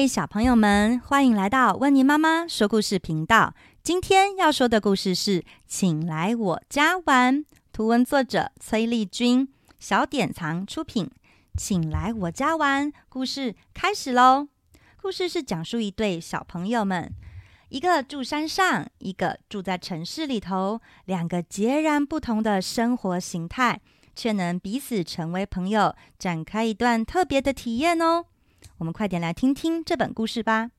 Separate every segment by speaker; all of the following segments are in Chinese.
Speaker 1: 嗨，小朋友们，欢迎来到温妮妈妈说故事频道。今天要说的故事是《请来我家玩》，图文作者崔丽君，小典藏出品。《请来我家玩》故事开始喽！故事是讲述一对小朋友们，一个住山上，一个住在城市里头，两个截然不同的生活形态，却能彼此成为朋友，展开一段特别的体验哦。我们快点来听听这本故事吧。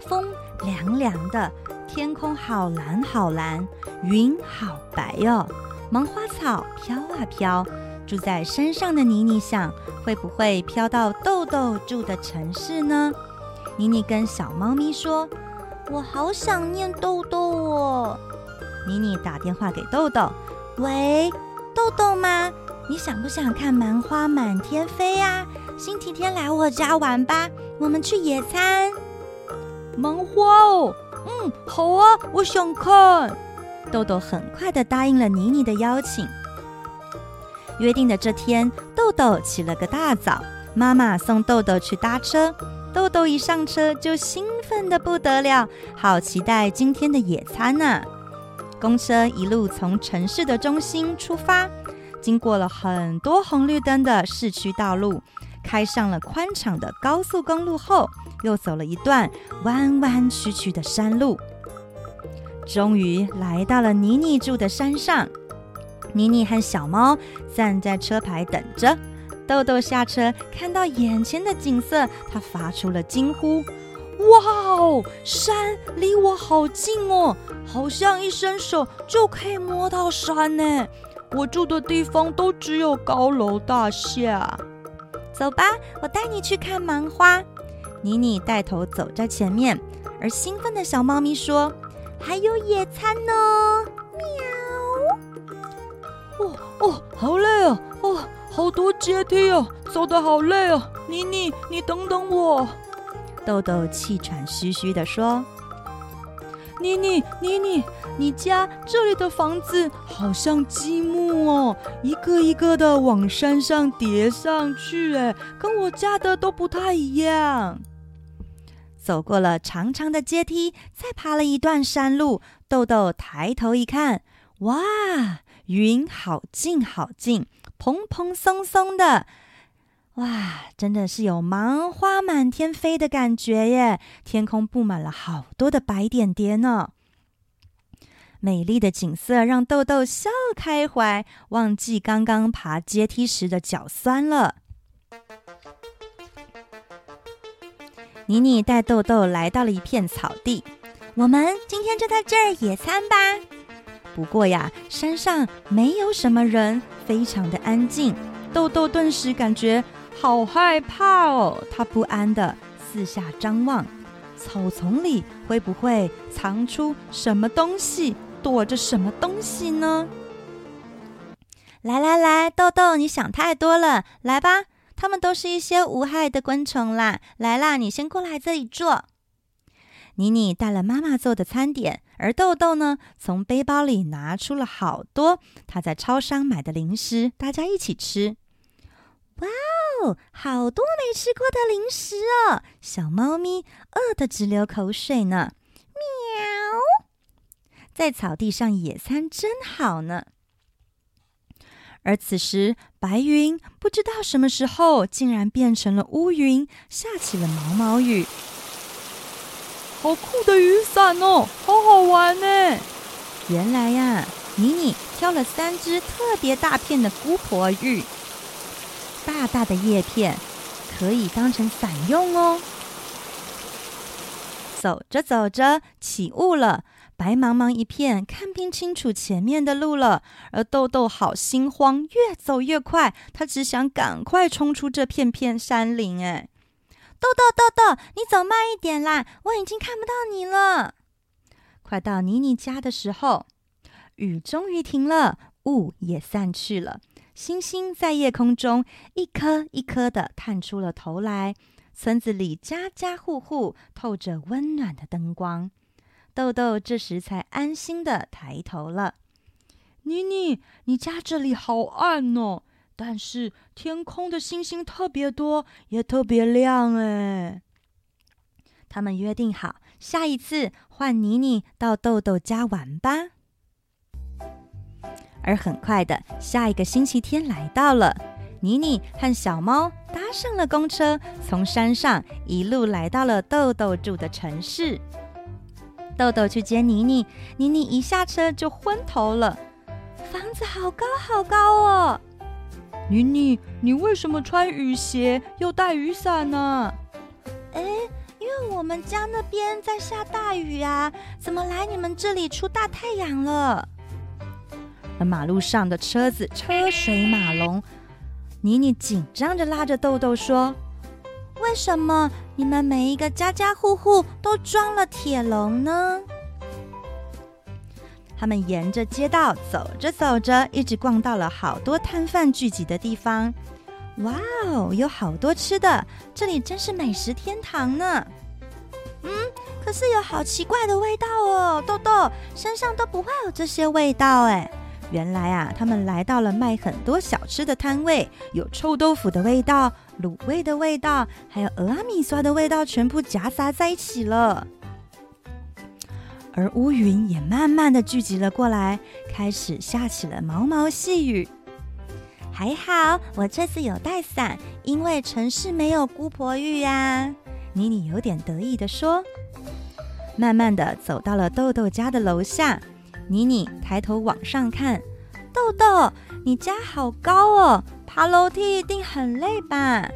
Speaker 1: 风凉凉的，天空好蓝好蓝，云好白哦。芒花草飘啊飘，住在山上的妮妮想，会不会飘到豆豆住的城市呢？妮妮跟小猫咪说：“我好想念豆豆哦。”妮妮打电话给豆豆：“喂，豆豆吗？你想不想看芒花满天飞呀？”星期天来我家玩吧，我们去野餐。
Speaker 2: 萌花哦，嗯，好啊，我想看。
Speaker 1: 豆豆很快地答应了妮妮的邀请。约定的这天，豆豆起了个大早，妈妈送豆豆去搭车。豆豆一上车就兴奋得不得了，好期待今天的野餐呢、公车一路从城市的中心出发，经过了很多红绿灯的市区道路。开上了宽敞的高速公路后，又走了一段弯弯曲曲的山路，终于来到了妮妮住的山上。妮妮和小猫站在车牌等着。豆豆下车，看到眼前的景色，他发出了惊呼：“
Speaker 2: 哇哦，山离我好近哦，好像一伸手就可以摸到山呢！我住的地方都只有高楼大厦。”
Speaker 1: 走吧，我带你去看芒花。妮妮带头走在前面，而兴奋的小猫咪说：“还有野餐呢！”喵。
Speaker 2: 哦哦，好累哦，哦，好多阶梯哦，走得好累哦。妮妮，你等等我。
Speaker 1: 豆豆气喘吁吁地说。
Speaker 2: 妮妮，妮妮，你家这里的房子好像积木哦，一个一个的往山上叠上去，哎，跟我家的都不太一样。
Speaker 1: 走过了长长的阶梯，再爬了一段山路，豆豆抬头一看，哇，云好近好近，蓬蓬松松的。哇，真的是有芒花满天飞的感觉耶！天空布满了好多的白点点呢。美丽的景色让豆豆笑开怀，忘记刚刚爬阶梯时的脚酸了。妮妮带豆豆来到了一片草地，我们今天就在这儿野餐吧。不过呀，山上没有什么人，非常的安静。豆豆顿时感觉。好害怕哦！他不安地四下张望，草丛里会不会藏出什么东西，躲着什么东西呢？来来来，豆豆，你想太多了，来吧，它们都是一些无害的昆虫啦。来啦，你先过来这里坐。妮妮带了妈妈做的餐点，而豆豆呢，从背包里拿出了好多他在超商买的零食，大家一起吃。哇哦，好多没吃过的零食哦！小猫咪饿得直流口水呢。喵，在草地上野餐真好呢。而此时，白云不知道什么时候竟然变成了乌云，下起了毛毛雨。
Speaker 2: 好酷的雨伞哦，好好玩呢！
Speaker 1: 原来呀，妮妮挑了三只特别大片的姑婆芋。大大的叶片可以当成伞用哦。走着走着，起雾了，白茫茫一片，看不清楚前面的路了。而豆豆好心慌，越走越快，他只想赶快冲出这片片山林。哎，豆豆豆豆，你走慢一点啦，我已经看不到你了。快到妮妮家的时候，雨终于停了，雾也散去了。星星在夜空中一颗一颗的探出了头来，村子里家家户户透着温暖的灯光。豆豆这时才安心的抬头了。
Speaker 2: 妮妮，你家这里好暗哦，但是天空的星星特别多，也特别亮哎。
Speaker 1: 他们约定好，下一次换妮妮到豆豆家玩吧。而很快的，下一个星期天来到了，妮妮和小猫搭上了公车，从山上一路来到了豆豆住的城市。豆豆去接妮妮，妮妮一下车就昏头了。房子好高好高哦！
Speaker 2: 妮妮，你为什么穿雨鞋又带雨伞呢？
Speaker 1: 哎，因为我们家那边在下大雨啊，怎么来你们这里出大太阳了？马路上的车子车水马龙，妮妮紧张着拉着豆豆说：“为什么你们每一个家家户户都装了铁笼呢？”他们沿着街道走着走着，一直逛到了好多摊贩聚集的地方。哇哦，有好多吃的，这里真是美食天堂呢。嗯，可是有好奇怪的味道哦，豆豆身上都不会有这些味道哎。原来啊，他们来到了卖很多小吃的摊位，有臭豆腐的味道、卤味的味道，还有蚵仔米刷的味道，全部夹杂在一起了。而乌云也慢慢的聚集了过来，开始下起了毛毛细雨。还好，我这次有带伞，因为城市没有姑婆浴呀。妮妮有点得意的说。慢慢的走到了豆豆家的楼下，妮妮抬头往上看，豆豆，你家好高哦，爬楼梯一定很累吧？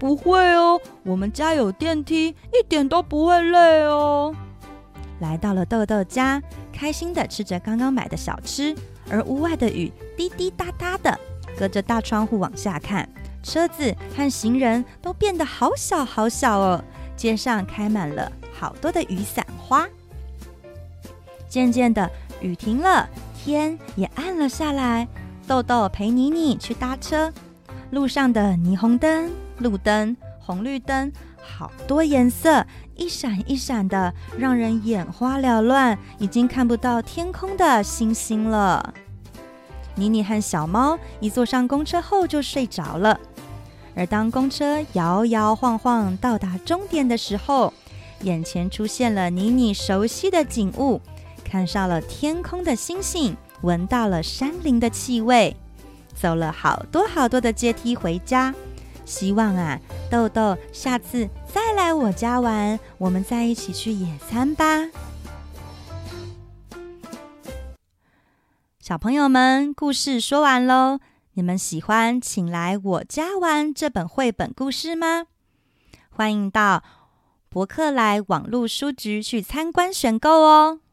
Speaker 2: 不会哦，我们家有电梯，一点都不会累哦。
Speaker 1: 来到了豆豆家，开心的吃着刚刚买的小吃，而屋外的雨滴滴答答的。隔着大窗户往下看，车子和行人都变得好小好小哦。街上开满了好多的雨伞花。渐渐的，雨停了，天也暗了下来。豆豆陪妮妮去搭车，路上的霓虹灯、路灯、红绿灯，好多颜色，一闪一闪的，让人眼花缭乱，已经看不到天空的星星了。妮妮和小猫一坐上公车后就睡着了，而当公车摇摇晃晃到达终点的时候，眼前出现了妮妮熟悉的景物，看上了天空的星星，闻到了山林的气味，走了好多好多的阶梯回家。希望啊，豆豆下次再来我家玩，我们再一起去野餐吧。小朋友们，故事说完喽。你们喜欢《请来我家玩》这本绘本故事吗？欢迎到博客来网络书局去参观选购哦。